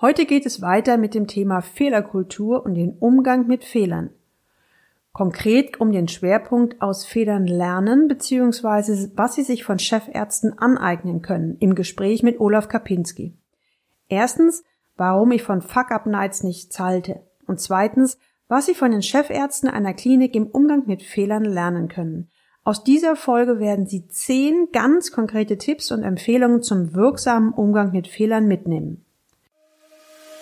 Heute geht es weiter mit dem Thema Fehlerkultur und den Umgang mit Fehlern. Konkret um den Schwerpunkt aus Fehlern lernen bzw. was Sie sich von Chefärzten aneignen können im Gespräch mit Olaf Kapinski. Erstens, warum ich von Fuck-Up-Nights nichts halte. Und zweitens, was Sie von den Chefärzten einer Klinik im Umgang mit Fehlern lernen können. Aus dieser Folge werden Sie zehn ganz konkrete Tipps und Empfehlungen zum wirksamen Umgang mit Fehlern mitnehmen.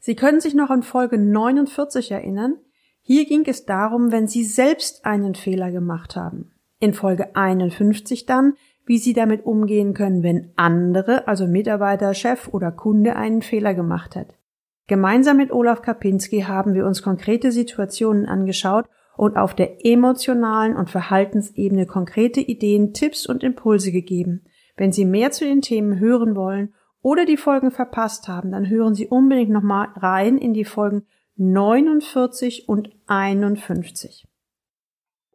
Sie können sich noch an Folge 49 erinnern, hier ging es darum, wenn Sie selbst einen Fehler gemacht haben. In Folge 51 dann, wie Sie damit umgehen können, wenn andere, also Mitarbeiter, Chef oder Kunde einen Fehler gemacht hat. Gemeinsam mit Olaf Kapinski haben wir uns konkrete Situationen angeschaut und auf der emotionalen und Verhaltensebene konkrete Ideen, Tipps und Impulse gegeben. Wenn Sie mehr zu den Themen hören wollen oder die Folgen verpasst haben, dann hören Sie unbedingt nochmal rein in die Folgen 49 und 51.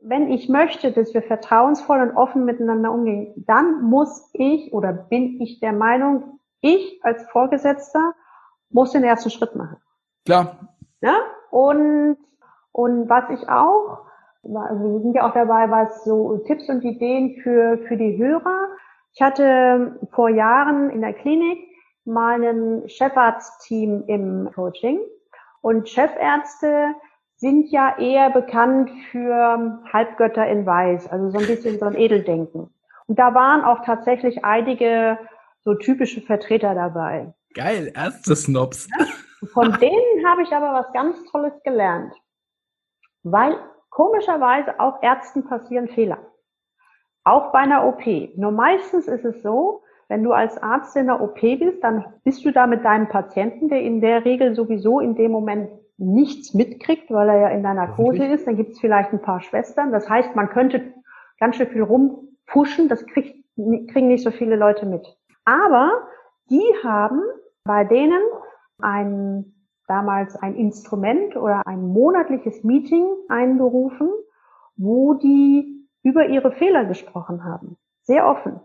Wenn ich möchte, dass wir vertrauensvoll und offen miteinander umgehen, dann muss ich oder bin ich der Meinung, ich als Vorgesetzter muss den ersten Schritt machen. Klar. Ja? Und, und was ich auch, also wir sind ja auch dabei, was so Tipps und Ideen für, für die Hörer. Ich hatte vor Jahren in der Klinik ein Chefarztteam im Coaching und Chefärzte sind ja eher bekannt für Halbgötter in Weiß, also so ein bisschen so ein Edeldenken. Und da waren auch tatsächlich einige so typische Vertreter dabei. Geil, erste Snobs. Von denen habe ich aber was ganz Tolles gelernt. Weil komischerweise auch Ärzten passieren Fehler. Auch bei einer OP. Nur meistens ist es so, wenn du als Arzt in der OP bist, dann bist du da mit deinem Patienten, der in der Regel sowieso in dem Moment nichts mitkriegt, weil er ja in der Narkose ist. Dann gibt es vielleicht ein paar Schwestern. Das heißt, man könnte ganz schön viel rumpushen. Das kriegt, kriegen nicht so viele Leute mit. Aber die haben bei denen ein damals ein Instrument oder ein monatliches Meeting einberufen, wo die über ihre Fehler gesprochen haben. Sehr offen.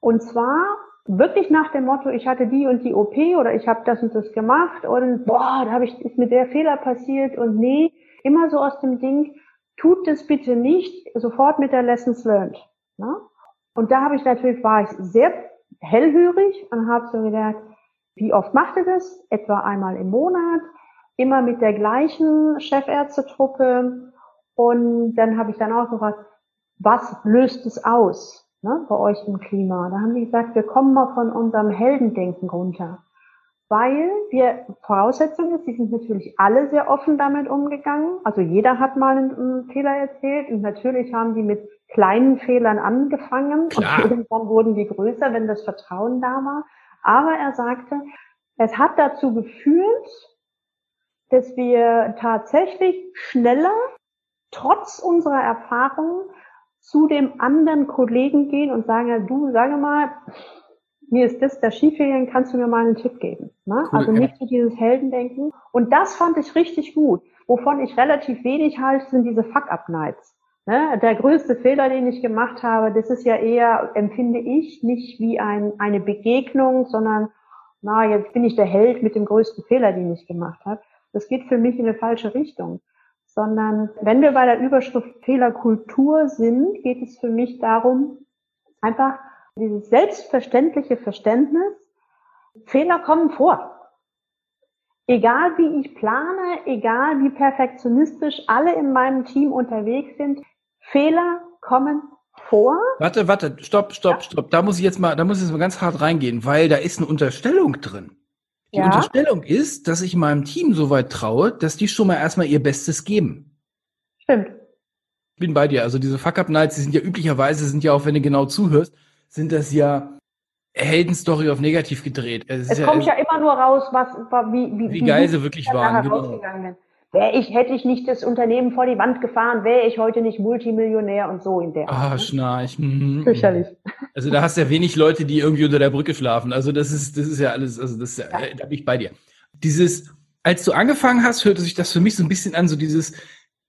Und zwar wirklich nach dem Motto, ich hatte die und die OP oder ich habe das und das gemacht und boah, da hab ich, ist mir der Fehler passiert und nee, immer so aus dem Ding, tut das bitte nicht, sofort mit der Lessons learned. Ne? Und da habe ich natürlich, war ich sehr hellhörig und habe so gedacht, wie oft macht ihr das? Etwa einmal im Monat, immer mit der gleichen Chefärztetruppe. Und dann habe ich dann auch gefragt, was löst es aus? ne, bei euch im Klima. Da haben die gesagt, wir kommen mal von unserem Heldendenken runter. Weil wir, Voraussetzung ist, die sind natürlich alle sehr offen damit umgegangen. Also jeder hat mal einen, einen Fehler erzählt und natürlich haben die mit kleinen Fehlern angefangen Klar. und irgendwann wurden die größer, wenn das Vertrauen da war. Aber er sagte, es hat dazu geführt, dass wir tatsächlich schneller, trotz unserer Erfahrungen, zu dem anderen Kollegen gehen und sagen, du, sage mal, mir ist das da schiefgegangen, kannst du mir mal einen Tipp geben? Ne? Cool, also nicht so dieses Heldendenken. Und das fand ich richtig gut. Wovon ich relativ wenig halte, sind diese Fuck-Up-Nights. Ne? Der größte Fehler, den ich gemacht habe, das ist ja eher, empfinde ich, nicht wie ein, eine Begegnung, sondern, na, jetzt bin ich der Held mit dem größten Fehler, den ich gemacht habe. Das geht für mich in eine falsche Richtung sondern wenn wir bei der Überschrift Fehlerkultur sind, geht es für mich darum, einfach dieses selbstverständliche Verständnis, Fehler kommen vor. Egal wie ich plane, egal wie perfektionistisch alle in meinem Team unterwegs sind, Fehler kommen vor. Warte, warte, stopp, stopp, ja. stopp. Da muss ich jetzt mal, da muss ich jetzt mal ganz hart reingehen, weil da ist eine Unterstellung drin. Die ja. Unterstellung ist, dass ich meinem Team so weit traue, dass die schon mal erstmal ihr Bestes geben. Stimmt. Bin bei dir. Also diese Fuck-Up-Nights, die sind ja üblicherweise, sind ja auch, wenn du genau zuhörst, sind das ja Heldenstory auf negativ gedreht. Es, es kommt ja, ja, immer nur raus, was, wie, wie, wie, wie geil sie wirklich waren. Genau. Wäre ich, hätte ich nicht das Unternehmen vor die Wand gefahren, wäre ich heute nicht Multimillionär und so in der Ah, Art. ne? Schnarch. Mhm. Fürchterlich. Also da hast du ja wenig Leute, die irgendwie unter der Brücke schlafen. Also das ist, das ist ja alles, also das ist ja, Ja. da bin ich bei dir. Dieses, als du angefangen hast, hörte sich das für mich so ein bisschen an, so dieses,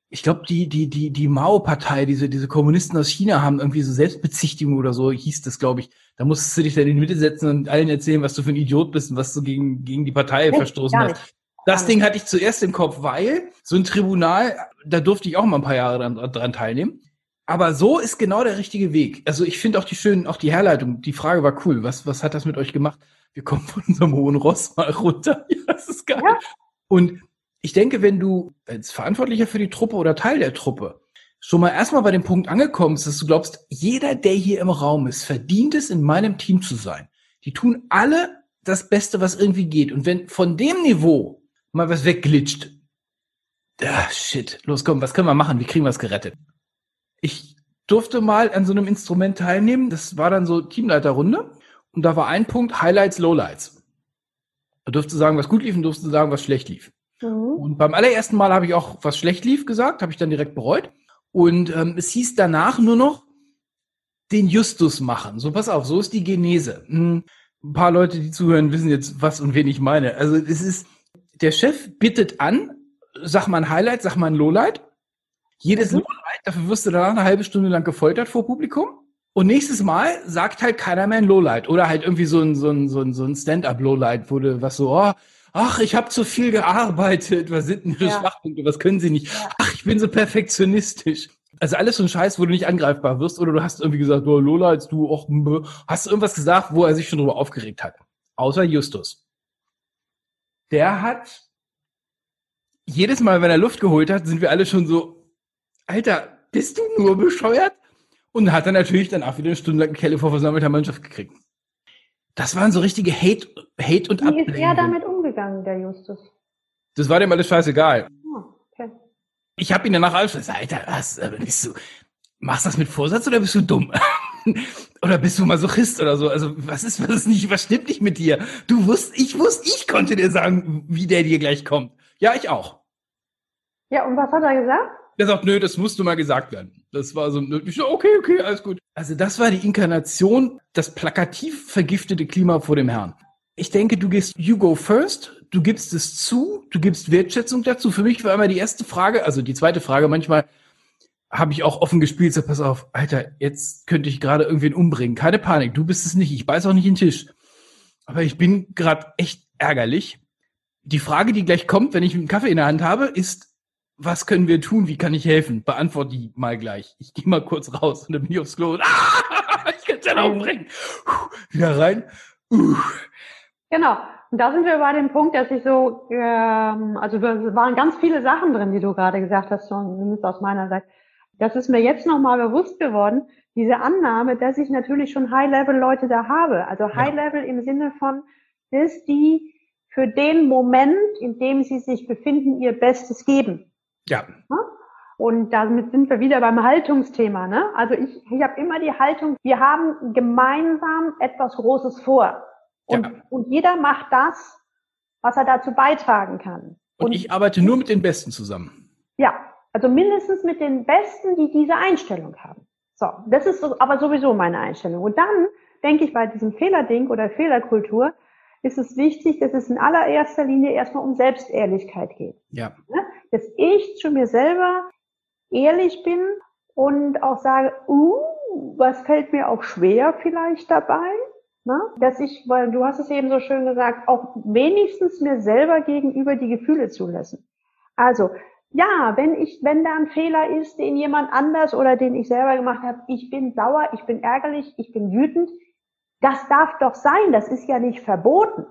ich glaube, die, die, die, die Mao-Partei, diese, diese Kommunisten aus China haben irgendwie so Selbstbezichtigung oder so, hieß das, glaube ich. Da musstest du dich dann in die Mitte setzen und allen erzählen, was du für ein Idiot bist und was du gegen, gegen die Partei Nee, verstoßen hast. Das Gar Ding hatte ich zuerst im Kopf, weil so ein Tribunal, da durfte ich auch mal ein paar Jahre dran, dran teilnehmen. Aber so ist genau der richtige Weg. Also ich finde auch die schönen, auch die Herleitung, die Frage war cool. Was, was hat das mit euch gemacht? Wir kommen von unserem hohen Ross mal runter. Ja, das ist geil. Ja. Und ich denke, wenn du als Verantwortlicher für die Truppe oder Teil der Truppe schon mal erstmal bei dem Punkt angekommen bist, dass du glaubst, jeder, der hier im Raum ist, verdient es, in meinem Team zu sein. Die tun alle das Beste, was irgendwie geht. Und wenn von dem Niveau mal was wegglitscht, ah, shit, los komm, was können wir machen? Wie kriegen wir es gerettet? Ich durfte mal an so einem Instrument teilnehmen. Das war dann so Teamleiterrunde. Und da war ein Punkt Highlights, Lowlights. Da durfte sagen, was gut lief und durfte sagen, was schlecht lief. Mhm. Und beim allerersten Mal habe ich auch, was schlecht lief, gesagt, habe ich dann direkt bereut. Und ähm, es hieß danach nur noch den Justus machen. So, pass auf, so ist die Genese. Hm, ein paar Leute, die zuhören, wissen jetzt, was und wen ich meine. Also es ist, der Chef bittet an, sag mal ein Highlight, sag mal ein Lowlight. Jedes Mhm. Lowlight, dafür wirst du danach eine halbe Stunde lang gefoltert vor Publikum. Und nächstes Mal sagt halt keiner mehr ein Lowlight. Oder halt irgendwie so ein, so ein, so ein, so ein Stand-up-Lowlight, wo du was so, oh, ach, ich habe zu viel gearbeitet, was sind denn Ihre Ja. Schwachpunkte, was können Sie nicht? Ja. Ach, ich bin so perfektionistisch. Also alles so ein Scheiß, wo du nicht angreifbar wirst, oder du hast irgendwie gesagt, oh, Lowlights, du, och, mbö. hast du irgendwas gesagt, wo er sich schon drüber aufgeregt hat. Außer Justus. Der hat jedes Mal, wenn er Luft geholt hat, sind wir alle schon so, Alter, bist du nur bescheuert? Und hat dann natürlich dann auch wieder eine Stunde lang eine Kelle vor versammelter Mannschaft gekriegt. Das waren so richtige Hate, Hate und Wie ist er Ablehnung. damit umgegangen, der Justus? Das war dem alles scheißegal. Ah, okay. Ich habe ihn danach alles gesagt, Alter, was, bist du, machst du das mit Vorsatz oder bist du dumm? oder bist du Masochist oder so? Also, was ist, was ist nicht, was stimmt nicht mit dir? Du wusst, ich wusste, ich konnte dir sagen, wie der dir gleich kommt. Ja, ich auch. Ja, und was hat er gesagt? Der sagt, nö, das musste mal gesagt werden. Das war so, ich so, okay, okay, alles gut. Also das war die Inkarnation, das plakativ vergiftete Klima vor dem Herrn. Ich denke, du gehst, you go first, du gibst es zu, du gibst Wertschätzung dazu. Für mich war immer die erste Frage, also die zweite Frage, manchmal habe ich auch offen gespielt, so pass auf, Alter, jetzt könnte ich gerade irgendwen umbringen. Keine Panik, du bist es nicht, ich beiß auch nicht in den Tisch. Aber ich bin gerade echt ärgerlich. Die Frage, die gleich kommt, wenn ich einen Kaffee in der Hand habe, ist, was können wir tun? Wie kann ich helfen? Beantworte die mal gleich. Ich gehe mal kurz raus und dann bin ich aufs Klo und ah, ich kann ja umbringen. Wieder rein. Uh. Genau. Und da sind wir bei dem Punkt, dass ich so, ähm, also es waren ganz viele Sachen drin, die du gerade gesagt hast, schon zumindest aus meiner Seite. Das ist mir jetzt nochmal bewusst geworden, diese Annahme, dass ich natürlich schon High-Level-Leute da habe. Also High-Level im Sinne von, dass die für den Moment, in dem sie sich befinden, ihr Bestes geben. Ja, Und damit sind wir wieder beim Haltungsthema. Ne? Also ich, ich habe immer die Haltung, wir haben gemeinsam etwas Großes vor. Und, Ja. und jeder macht das, was er dazu beitragen kann. und ich arbeite nur mit den Besten zusammen. Ja, also mindestens mit den Besten, die diese Einstellung haben. So, das ist aber sowieso meine Einstellung. Und dann denke ich bei diesem Fehlerding oder Fehlerkultur ist es wichtig, dass es in allererster Linie erstmal um Selbstehrlichkeit geht. Ja, Ne? Dass ich zu mir selber ehrlich bin und auch sage, uh, was fällt mir auch schwer vielleicht dabei? Ne? Dass ich, weil du hast es eben so schön gesagt, auch wenigstens mir selber gegenüber die Gefühle zulassen. Also, ja, wenn ich, wenn da ein Fehler ist, den jemand anders oder den ich selber gemacht habe, ich bin sauer, ich bin ärgerlich, ich bin wütend, das darf doch sein, das ist ja nicht verboten.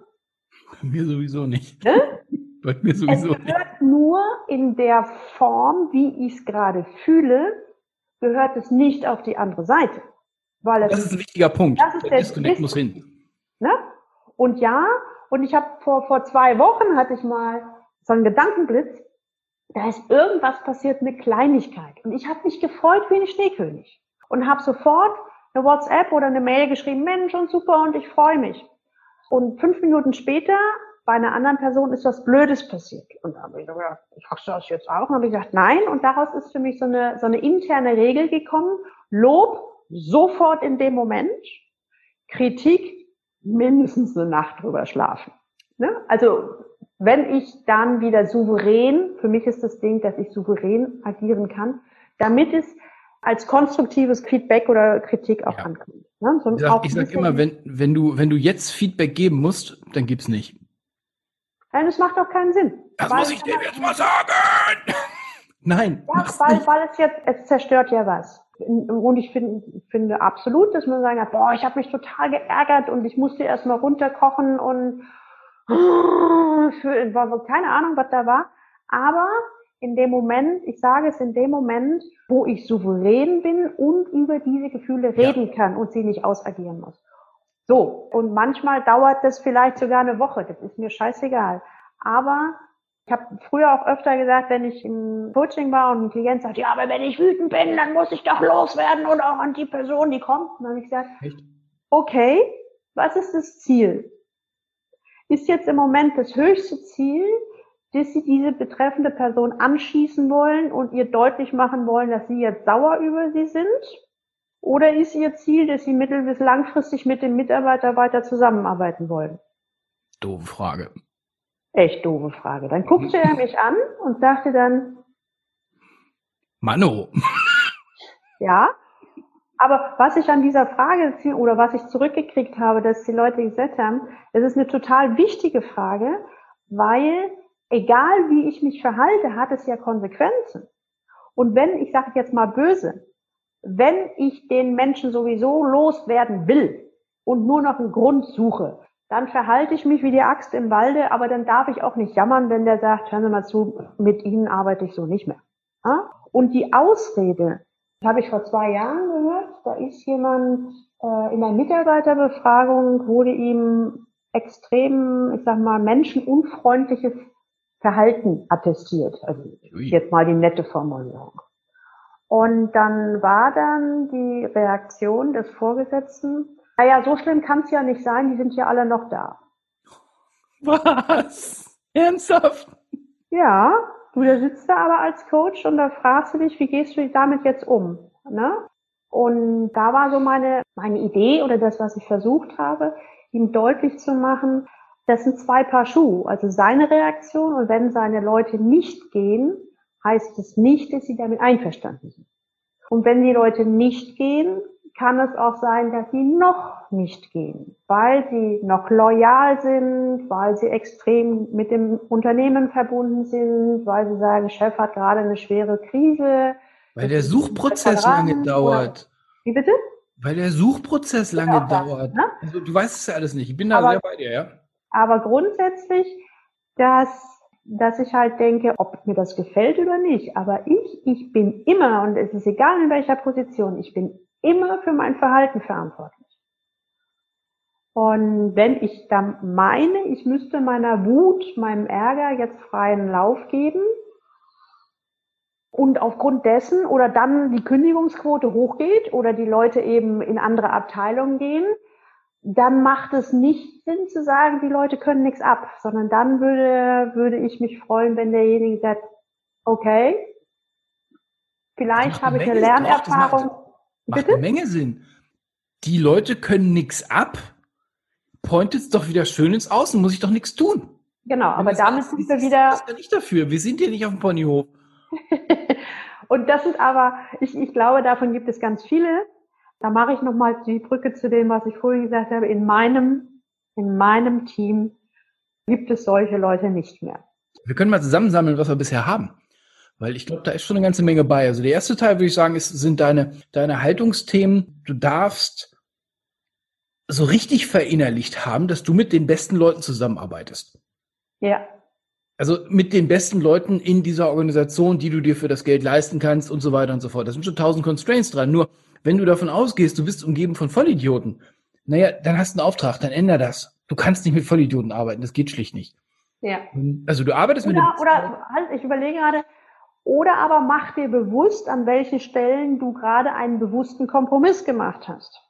bei mir sowieso nicht. Ne? Bei mir Es sowieso nicht. gehört nur in der Form, wie ich es gerade fühle, gehört es nicht auf die andere Seite. Weil es Das ist ein wichtiger Punkt. Das ist Der Disconnect Dis- muss hin. Ne? Und ja, und ich habe vor, vor zwei Wochen hatte ich mal so einen Gedankenblitz, da ist irgendwas passiert, eine Kleinigkeit. Und ich habe mich gefreut wie ein Schneekönig. Und habe sofort eine WhatsApp oder eine Mail geschrieben, Mensch und super und ich freue mich. Und fünf Minuten später bei einer anderen Person ist was Blödes passiert. Und da habe ich gesagt, sagst du das jetzt auch? Und habe ich gesagt, nein. Und daraus ist für mich so eine, so eine interne Regel gekommen. Lob sofort in dem Moment. Kritik mindestens eine Nacht drüber schlafen. Ne? Also wenn ich dann wieder souverän, für mich ist das Ding, dass ich souverän agieren kann, damit es als konstruktives Feedback oder Kritik auch ja. ankommt. Ne? So ich sag, ich sag immer, wenn, wenn, du, wenn du jetzt Feedback geben musst, dann gib's nicht. Nein, das macht doch keinen Sinn. Das muss ich dir jetzt mal sagen! Nein. Ja, weil, weil es jetzt, es zerstört ja was. Und ich finde, finde absolut, dass man sagen kann, boah, ich habe mich total geärgert und ich musste erstmal runterkochen und für, keine Ahnung, was da war. Aber in dem Moment, ich sage es in dem Moment, wo ich souverän bin und über diese Gefühle reden ja. kann und sie nicht ausagieren muss. So, und manchmal dauert das vielleicht sogar eine Woche, das ist mir scheißegal. Aber ich habe früher auch öfter gesagt, wenn ich im Coaching war und ein Klient sagt, ja, aber wenn ich wütend bin, dann muss ich doch loswerden und auch an die Person, die kommt. Und dann habe ich gesagt, Echt? okay, was ist das Ziel? Ist jetzt im Moment das höchste Ziel, dass Sie diese betreffende Person anschießen wollen und ihr deutlich machen wollen, dass Sie jetzt sauer über sie sind? Oder ist Ihr Ziel, dass Sie mittel- bis langfristig mit dem Mitarbeiter weiter zusammenarbeiten wollen? Doofe Frage. Echt doofe Frage. Dann guckte er mich an und sagte dann, Mano. Ja. Aber was ich an dieser Frage oder was ich zurückgekriegt habe, dass die Leute gesagt haben, das ist eine total wichtige Frage, weil egal wie ich mich verhalte, hat es ja Konsequenzen. Und wenn, ich sage jetzt mal böse, wenn ich den Menschen sowieso loswerden will und nur noch einen Grund suche, dann verhalte ich mich wie die Axt im Walde, aber dann darf ich auch nicht jammern, wenn der sagt, hören Sie mal zu, mit Ihnen arbeite ich so nicht mehr. Und die Ausrede, habe ich vor zwei Jahren da ist jemand äh, in einer Mitarbeiterbefragung, wurde ihm extrem, ich sag mal, menschenunfreundliches Verhalten attestiert. Also jetzt mal die nette Formulierung. Und dann war dann die Reaktion des Vorgesetzten, naja, so schlimm kann es ja nicht sein, die sind ja alle noch da. Was? Ernsthaft? Ja, du da sitzt da aber als Coach und da fragst du dich, wie gehst du damit jetzt um? Ne? Und da war so meine, meine Idee oder das, was ich versucht habe, ihm deutlich zu machen, das sind zwei Paar Schuhe. Also seine Reaktion und wenn seine Leute nicht gehen, heißt es nicht, dass sie damit einverstanden sind. Und wenn die Leute nicht gehen, kann es auch sein, dass sie noch nicht gehen, weil sie noch loyal sind, weil sie extrem mit dem Unternehmen verbunden sind, weil sie sagen, Chef hat gerade eine schwere Krise. Weil der Suchprozess lange dauert. Wie bitte? Weil der Suchprozess lange dauert. Ne? Also, du weißt es ja alles nicht. Ich bin da aber, sehr bei dir, ja. Aber grundsätzlich, dass, dass ich halt denke, ob mir das gefällt oder nicht. Aber ich, ich bin immer, und es ist egal in welcher Position, ich bin immer für mein Verhalten verantwortlich. Und wenn ich dann meine, ich müsste meiner Wut, meinem Ärger jetzt freien Lauf geben und aufgrund dessen oder dann die Kündigungsquote hochgeht oder die Leute eben in andere Abteilungen gehen, dann macht es nicht Sinn zu sagen, die Leute können nichts ab, sondern dann würde, würde ich mich freuen, wenn derjenige sagt, okay, vielleicht habe ich eine Lernerfahrung. Macht, macht eine Menge Sinn. Die Leute können nichts ab, pointet doch wieder schön ins Außen, muss ich doch nichts tun. Genau, aber damit sind wir wieder. Das ist nicht dafür. Wir sind hier nicht auf dem Ponyhof. und das ist aber, ich, ich glaube, davon gibt es ganz viele. Da mache ich nochmal die Brücke zu dem, was ich vorhin gesagt habe. In meinem, in meinem Team gibt es solche Leute nicht mehr. Wir können mal zusammensammeln, was wir bisher haben. Weil ich glaube, da ist schon eine ganze Menge bei. Also der erste Teil, würde ich sagen, ist, sind deine, deine Haltungsthemen. Du darfst so richtig verinnerlicht haben, dass du mit den besten Leuten zusammenarbeitest. Ja. Also mit den besten Leuten in dieser Organisation, die du dir für das Geld leisten kannst und so weiter und so fort. Da sind schon tausend Constraints dran. Nur wenn du davon ausgehst, du bist umgeben von Vollidioten, naja, dann hast du einen Auftrag, dann änder das. Du kannst nicht mit Vollidioten arbeiten, das geht schlicht nicht. Ja. Also du arbeitest oder, mit dem Oder halt, ich überlege gerade, oder aber mach dir bewusst, an welchen Stellen du gerade einen bewussten Kompromiss gemacht hast.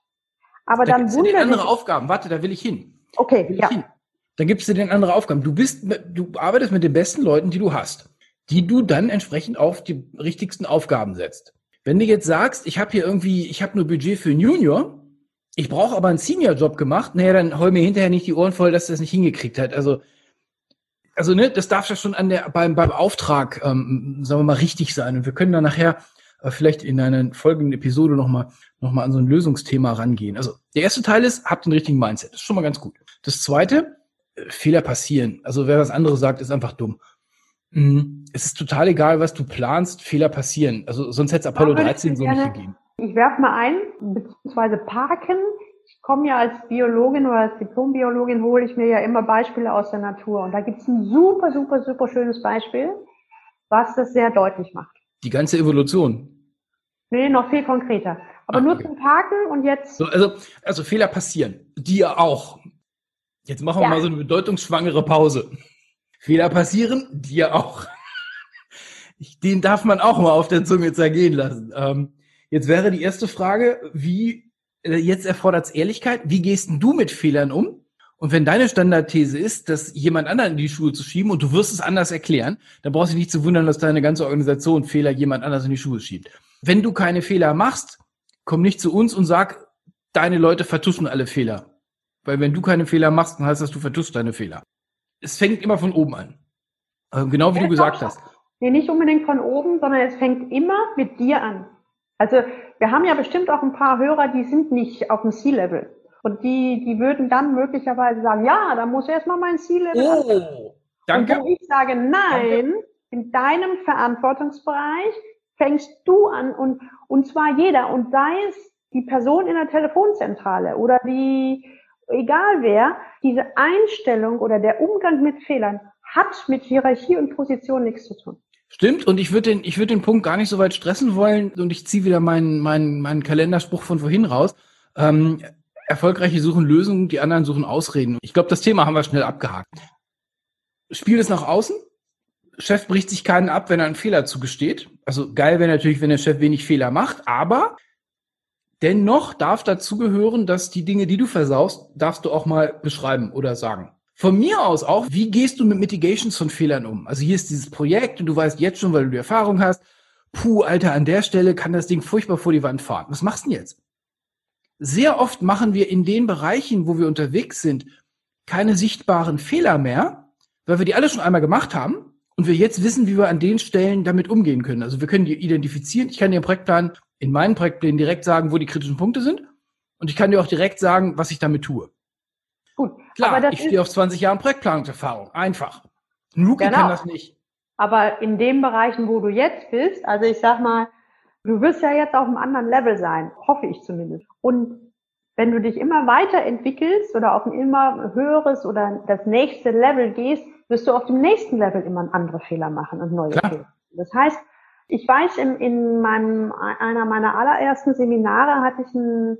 Aber da dann wundert andere Aufgaben. Warte, da will ich hin. Okay, will ja. Hin. Dann gibst du denen andere Aufgaben. Du bist, du arbeitest mit den besten Leuten, die du hast, die du dann entsprechend auf die richtigsten Aufgaben setzt. Wenn du jetzt sagst, ich habe hier irgendwie, ich habe nur Budget für einen Junior, ich brauche aber einen Senior-Job gemacht, naja, dann hol mir hinterher nicht die Ohren voll, dass du das nicht hingekriegt hat. Also, also ne, das darf ja schon an der beim beim Auftrag, ähm, sagen wir mal, richtig sein. Und wir können dann nachher äh, vielleicht in einer folgenden Episode nochmal noch mal an so ein Lösungsthema rangehen. Also der erste Teil ist, habt den richtigen Mindset. Das ist schon mal ganz gut. Das zweite, Fehler passieren. Also wer was anderes sagt, ist einfach dumm. Mhm. Es ist total egal, was du planst, Fehler passieren. Also sonst hätte es Apollo 13 so nicht gegeben. Ich werfe mal ein, beziehungsweise parken. Ich komme ja als Biologin oder als Diplombiologin, hole ich mir ja immer Beispiele aus der Natur. Und da gibt es ein super, super, super schönes Beispiel, was das sehr deutlich macht. Die ganze Evolution. Nee, noch viel konkreter. Aber Ach, nur okay. zum Parken und jetzt. So, also, also Fehler passieren. Dir auch. Jetzt machen wir ja. mal so eine bedeutungsschwangere Pause. Fehler passieren, dir auch. Den darf man auch mal auf der Zunge zergehen lassen. Ähm, jetzt wäre die erste Frage, wie, äh, jetzt erfordert es Ehrlichkeit, wie gehst denn du mit Fehlern um? Und wenn deine Standardthese ist, dass jemand anderen in die Schuhe zu schieben und du wirst es anders erklären, dann brauchst du dich nicht zu wundern, dass deine ganze Organisation Fehler jemand anders in die Schuhe schiebt. Wenn du keine Fehler machst, komm nicht zu uns und sag, deine Leute vertuschen alle Fehler. Weil wenn du keine Fehler machst, dann heißt das, du vertuschst deine Fehler es fängt immer von oben an. Also genau wie ja, du gesagt hast. Nee, nicht unbedingt von oben, sondern es fängt immer mit dir an. Also wir haben ja bestimmt auch ein paar Hörer, die sind nicht auf dem C-Level. Und die, die würden dann möglicherweise sagen, ja, da muss erstmal mein C-Level Oh, danke. Und ich sage, nein, danke. in deinem Verantwortungsbereich fängst du an und, und zwar jeder und sei es die Person in der Telefonzentrale oder die, egal wer, diese Einstellung oder der Umgang mit Fehlern hat mit Hierarchie und Position nichts zu tun. Stimmt, und ich würde den, ich den Punkt gar nicht so weit stressen wollen und ich ziehe wieder meinen, meinen, meinen Kalenderspruch von vorhin raus. Ähm, erfolgreiche suchen Lösungen, die anderen suchen Ausreden. Ich glaube, das Thema haben wir schnell abgehakt. Spiel es nach außen. Chef bricht sich keinen ab, wenn er einen Fehler zugesteht. Also geil wäre natürlich, wenn der Chef wenig Fehler macht, aber Dennoch darf dazugehören, dass die Dinge, die du versaust, darfst du auch mal beschreiben oder sagen. Von mir aus auch, wie gehst du mit Mitigations von Fehlern um? Also hier ist dieses Projekt und du weißt jetzt schon, weil du die Erfahrung hast, puh, Alter, an der Stelle kann das Ding furchtbar vor die Wand fahren. Was machst du denn jetzt? Sehr oft machen wir in den Bereichen, wo wir unterwegs sind, keine sichtbaren Fehler mehr, weil wir die alle schon einmal gemacht haben und wir jetzt wissen, wie wir an den Stellen damit umgehen können. Also wir können die identifizieren. Ich kann einen Projektplan in meinen Projektplänen direkt sagen, wo die kritischen Punkte sind. Und ich kann dir auch direkt sagen, was ich damit tue. Gut. Klar, ich stehe auf 20 Jahren Projektplanungserfahrung. Einfach. Luke genau. kann das nicht. Aber in den Bereichen, wo du jetzt bist, also ich sag mal, du wirst ja jetzt auf einem anderen Level sein, hoffe ich zumindest. Und wenn du dich immer weiterentwickelst oder auf ein immer höheres oder das nächste Level gehst, wirst du auf dem nächsten Level immer andere Fehler machen und neue Klar. Fehler. Das heißt, ich weiß, in, in meinem, einer meiner allerersten Seminare hatte ich einen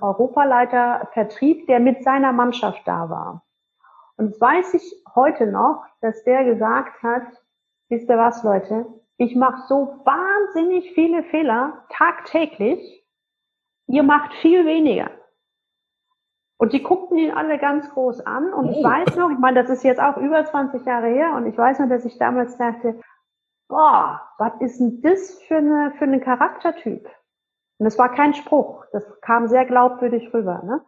Europaleiter Vertrieb, der mit seiner Mannschaft da war. Und das weiß ich heute noch, dass der gesagt hat, wisst ihr was, Leute, ich mache so wahnsinnig viele Fehler tagtäglich, ihr macht viel weniger. Und die guckten ihn alle ganz groß an und ich oh. weiß noch, ich meine, das ist jetzt auch über 20 Jahre her und ich weiß noch, dass ich damals dachte, boah, was ist denn das für, eine, für einen Charaktertyp? Und es war kein Spruch, das kam sehr glaubwürdig rüber. Ne?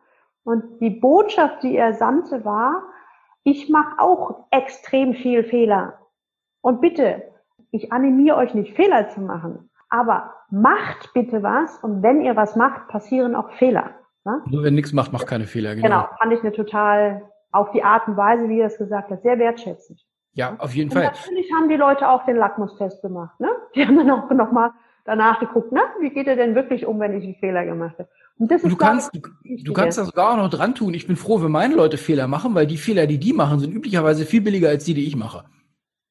Und die Botschaft, die er sandte, war, ich mache auch extrem viel Fehler. Und bitte, ich animiere euch nicht, Fehler zu machen, aber macht bitte was und wenn ihr was macht, passieren auch Fehler. Ne? Nur wenn nichts macht, macht keine Fehler. Genau. genau, fand ich eine total, auf die Art und Weise, wie er es gesagt hat, sehr wertschätzend. Ja, auf jeden und Fall. Natürlich haben die Leute auch den Lackmustest gemacht. Ne? Die haben dann auch nochmal danach geguckt, na, wie geht er denn wirklich um, wenn ich einen Fehler gemacht habe? Und das ist, du kannst, du, du kannst das sogar auch noch dran tun. Ich bin froh, wenn meine Leute Fehler machen, weil die Fehler, die die machen, sind üblicherweise viel billiger als die, die ich mache.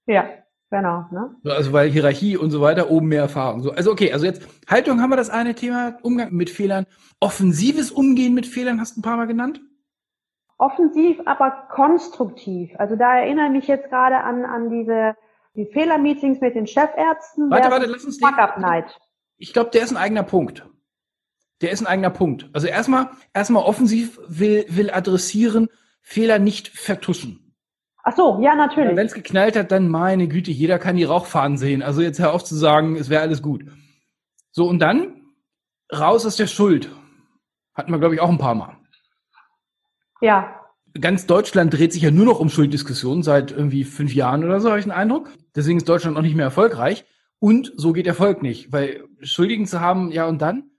Ja, genau. Ne? Also weil Hierarchie und so weiter, oben mehr Erfahrung. So, also okay, also jetzt Haltung haben wir das eine Thema, Umgang mit Fehlern. Offensives Umgehen mit Fehlern hast du ein paar Mal genannt offensiv, aber konstruktiv. Also da erinnere ich mich jetzt gerade an, an diese die Fehlermeetings mit den Chefärzten. Warte, warte, lass uns den. Ich glaube, der ist ein eigener Punkt. Der ist ein eigener Punkt. Also erstmal, erstmal offensiv will, will adressieren, Fehler nicht vertuschen. Ach so, ja, natürlich. Wenn es geknallt hat, dann meine Güte, jeder kann die Rauchfahnen sehen. Also jetzt hör auf zu sagen, es wäre alles gut. So, und dann raus aus der Schuld. Hatten wir, glaube ich, auch ein paar Mal. Ja. Ganz Deutschland dreht sich ja nur noch um Schulddiskussionen seit irgendwie fünf Jahren oder so, habe ich den Eindruck. Deswegen ist Deutschland noch nicht mehr erfolgreich. Und so geht Erfolg nicht, weil Schuldigen zu haben, ja und dann?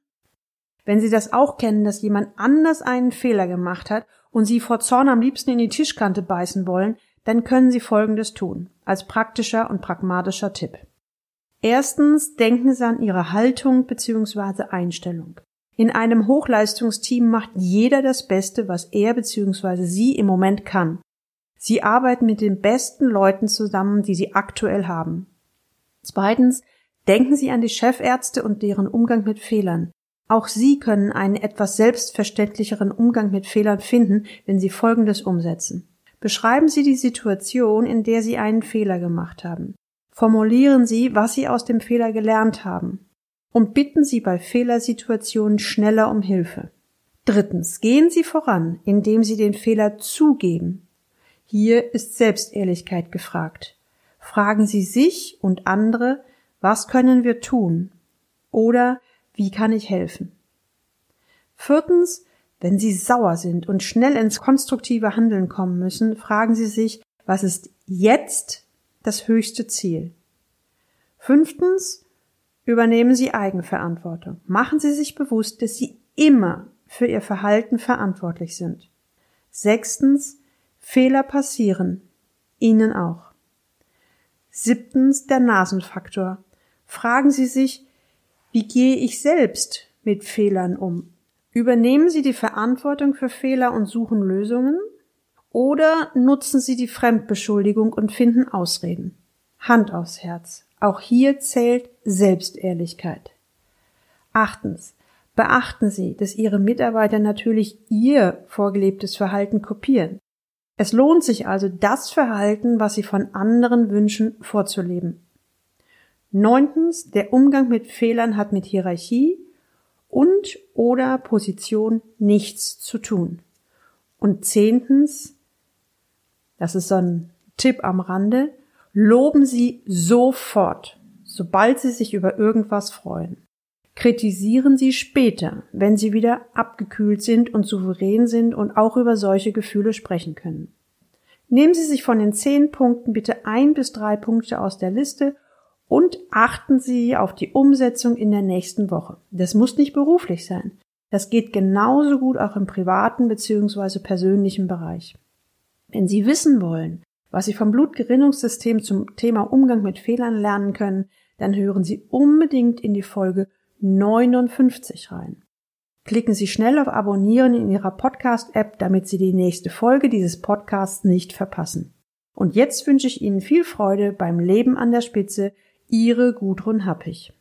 Wenn Sie das auch kennen, dass jemand anders einen Fehler gemacht hat und Sie vor Zorn am liebsten in die Tischkante beißen wollen, dann können Sie Folgendes tun, als praktischer und pragmatischer Tipp. Erstens denken Sie an Ihre Haltung bzw. Einstellung. In einem Hochleistungsteam macht jeder das Beste, was er bzw. sie im Moment kann. Sie arbeiten mit den besten Leuten zusammen, die sie aktuell haben. Zweitens, denken Sie an die Chefärzte und deren Umgang mit Fehlern. Auch Sie können einen etwas selbstverständlicheren Umgang mit Fehlern finden, wenn Sie Folgendes umsetzen. Beschreiben Sie die Situation, in der Sie einen Fehler gemacht haben. Formulieren Sie, was Sie aus dem Fehler gelernt haben und bitten Sie bei Fehlersituationen schneller um Hilfe. Drittens, gehen Sie voran, indem Sie den Fehler zugeben. Hier ist Selbstehrlichkeit gefragt. Fragen Sie sich und andere, was können wir tun? Oder wie kann ich helfen? Viertens, wenn Sie sauer sind und schnell ins konstruktive Handeln kommen müssen, fragen Sie sich, was ist jetzt das höchste Ziel? Fünftens, Übernehmen Sie Eigenverantwortung. Machen Sie sich bewusst, dass Sie immer für Ihr Verhalten verantwortlich sind. Sechstens, Fehler passieren. Ihnen auch. Siebtens, der Nasenfaktor. Fragen Sie sich, wie gehe ich selbst mit Fehlern um? Übernehmen Sie die Verantwortung für Fehler und suchen Lösungen? Oder nutzen Sie die Fremdbeschuldigung und finden Ausreden? Hand aufs Herz. Auch hier zählt Selbstehrlichkeit. Achtens. Beachten Sie, dass Ihre Mitarbeiter natürlich Ihr vorgelebtes Verhalten kopieren. Es lohnt sich also, das Verhalten, was Sie von anderen wünschen, vorzuleben. Neuntens. Der Umgang mit Fehlern hat mit Hierarchie und oder Position nichts zu tun. Und zehntens. Das ist so ein Tipp am Rande. Loben Sie sofort, sobald Sie sich über irgendwas freuen. Kritisieren Sie später, wenn Sie wieder abgekühlt sind und souverän sind und auch über solche Gefühle sprechen können. Nehmen Sie sich von den zehn Punkten bitte ein bis drei Punkte aus der Liste und achten Sie auf die Umsetzung in der nächsten Woche. Das muss nicht beruflich sein. Das geht genauso gut auch im privaten bzw. persönlichen Bereich. Wenn Sie wissen wollen, was Sie vom Blutgerinnungssystem zum Thema Umgang mit Fehlern lernen können, dann hören Sie unbedingt in die Folge 59 rein. Klicken Sie schnell auf Abonnieren in Ihrer Podcast-App, damit Sie die nächste Folge dieses Podcasts nicht verpassen. Und jetzt wünsche ich Ihnen viel Freude beim Leben an der Spitze. Ihre Gudrun Happig.